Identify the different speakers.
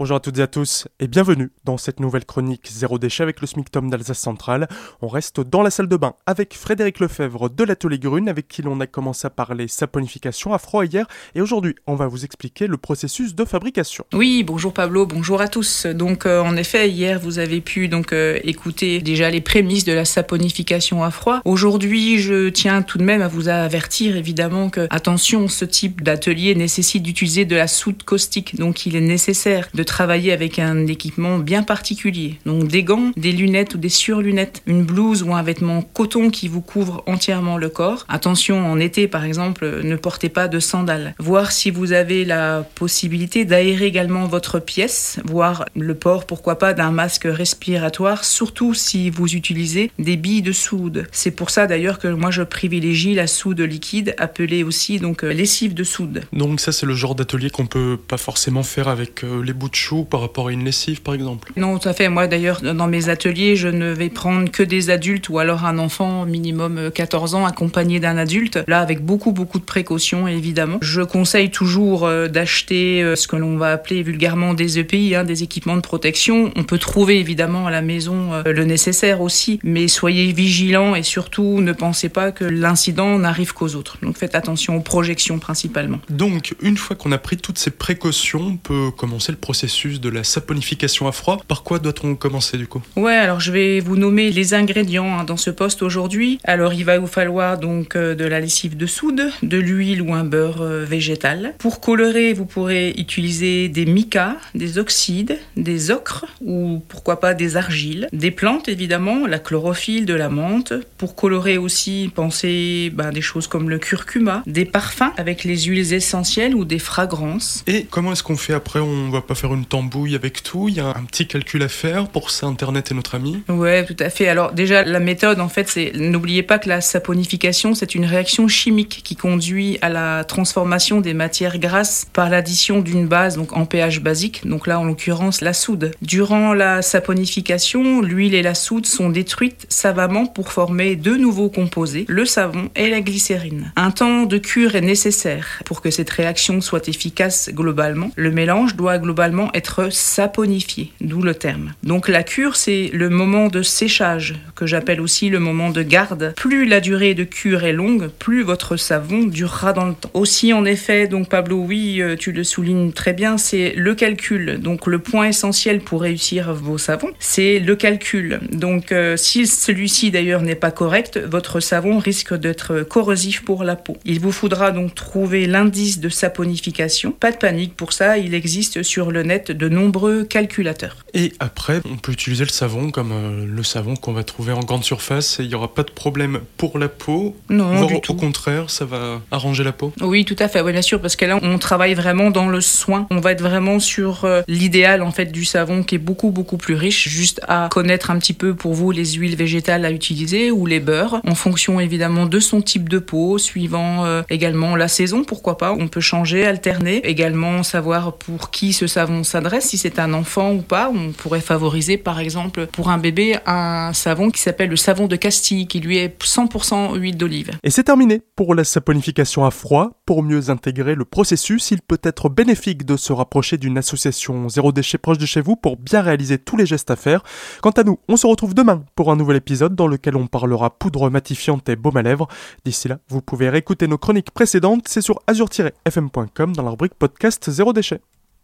Speaker 1: Bonjour à toutes et à tous et bienvenue dans cette nouvelle chronique Zéro déchet avec le SMICTOM d'Alsace Centrale. On reste dans la salle de bain avec Frédéric Lefebvre de l'Atelier Grune avec qui l'on a commencé à parler saponification à froid hier et aujourd'hui on va vous expliquer le processus de fabrication.
Speaker 2: Oui, bonjour Pablo, bonjour à tous. Donc euh, en effet hier vous avez pu donc euh, écouter déjà les prémices de la saponification à froid. Aujourd'hui je tiens tout de même à vous avertir évidemment que attention ce type d'atelier nécessite d'utiliser de la soude caustique donc il est nécessaire de travailler avec un équipement bien particulier. Donc des gants, des lunettes ou des surlunettes, une blouse ou un vêtement coton qui vous couvre entièrement le corps. Attention, en été par exemple, ne portez pas de sandales. Voir si vous avez la possibilité d'aérer également votre pièce, voir le port, pourquoi pas, d'un masque respiratoire, surtout si vous utilisez des billes de soude. C'est pour ça d'ailleurs que moi je privilégie la soude liquide, appelée aussi donc euh, lessive de soude.
Speaker 1: Donc ça c'est le genre d'atelier qu'on peut pas forcément faire avec euh, les bouts de par rapport à une lessive, par exemple?
Speaker 2: Non, tout à fait. Moi, d'ailleurs, dans mes ateliers, je ne vais prendre que des adultes ou alors un enfant minimum 14 euh, ans accompagné d'un adulte. Là, avec beaucoup, beaucoup de précautions, évidemment. Je conseille toujours euh, d'acheter euh, ce que l'on va appeler vulgairement des EPI, hein, des équipements de protection. On peut trouver évidemment à la maison le nécessaire aussi, mais soyez vigilants et surtout ne pensez pas que l'incident n'arrive qu'aux autres. Donc faites attention aux projections principalement.
Speaker 1: Donc, une fois qu'on a pris toutes ces précautions, on peut commencer le processus de la saponification à froid. Par quoi doit-on commencer du coup?
Speaker 2: Ouais, alors je vais vous nommer les ingrédients hein, dans ce poste aujourd'hui. Alors il va vous falloir donc euh, de la lessive de soude, de l'huile ou un beurre euh, végétal. Pour colorer, vous pourrez utiliser des micas, des oxydes, des ocres ou pourquoi pas des argiles, des plantes évidemment, la chlorophylle, de la menthe. Pour colorer aussi, pensez ben, des choses comme le curcuma, des parfums avec les huiles essentielles ou des fragrances.
Speaker 1: Et comment est-ce qu'on fait? Après On va pas faire une tambouille avec tout. Il y a un petit calcul à faire. Pour ça, Internet est notre ami.
Speaker 2: Ouais, tout à fait. Alors déjà, la méthode, en fait, c'est n'oubliez pas que la saponification, c'est une réaction chimique qui conduit à la transformation des matières grasses par l'addition d'une base, donc en pH basique. Donc là, en l'occurrence, la soude. Durant la saponification, l'huile et la soude sont détruites savamment pour former deux nouveaux composés, le savon et la glycérine. Un temps de cure est nécessaire pour que cette réaction soit efficace globalement. Le mélange doit globalement être saponifié, d'où le terme. Donc la cure, c'est le moment de séchage, que j'appelle aussi le moment de garde. Plus la durée de cure est longue, plus votre savon durera dans le temps. Aussi, en effet, donc Pablo, oui, euh, tu le soulignes très bien, c'est le calcul. Donc le point essentiel pour réussir vos savons, c'est le calcul. Donc euh, si celui-ci d'ailleurs n'est pas correct, votre savon risque d'être corrosif pour la peau. Il vous faudra donc trouver l'indice de saponification. Pas de panique pour ça, il existe sur le de nombreux calculateurs.
Speaker 1: Et après, on peut utiliser le savon comme euh, le savon qu'on va trouver en grande surface et il n'y aura pas de problème pour la peau.
Speaker 2: Non, du
Speaker 1: tout. Au contraire, ça va arranger la peau.
Speaker 2: Oui, tout à fait, oui, bien sûr, parce que là, on travaille vraiment dans le soin. On va être vraiment sur euh, l'idéal en fait du savon qui est beaucoup beaucoup plus riche, juste à connaître un petit peu pour vous les huiles végétales à utiliser ou les beurres, en fonction évidemment de son type de peau, suivant euh, également la saison, pourquoi pas. On peut changer, alterner, également savoir pour qui ce savon s'adresse, si c'est un enfant ou pas. On pourrait favoriser par exemple pour un bébé un savon qui s'appelle le savon de Castille qui lui est 100% huile d'olive.
Speaker 1: Et c'est terminé pour la saponification à froid. Pour mieux intégrer le processus, il peut être bénéfique de se rapprocher d'une association zéro déchet proche de chez vous pour bien réaliser tous les gestes à faire. Quant à nous, on se retrouve demain pour un nouvel épisode dans lequel on parlera poudre matifiante et baume à lèvres. D'ici là, vous pouvez réécouter nos chroniques précédentes, c'est sur azur-fm.com dans la rubrique podcast zéro déchet.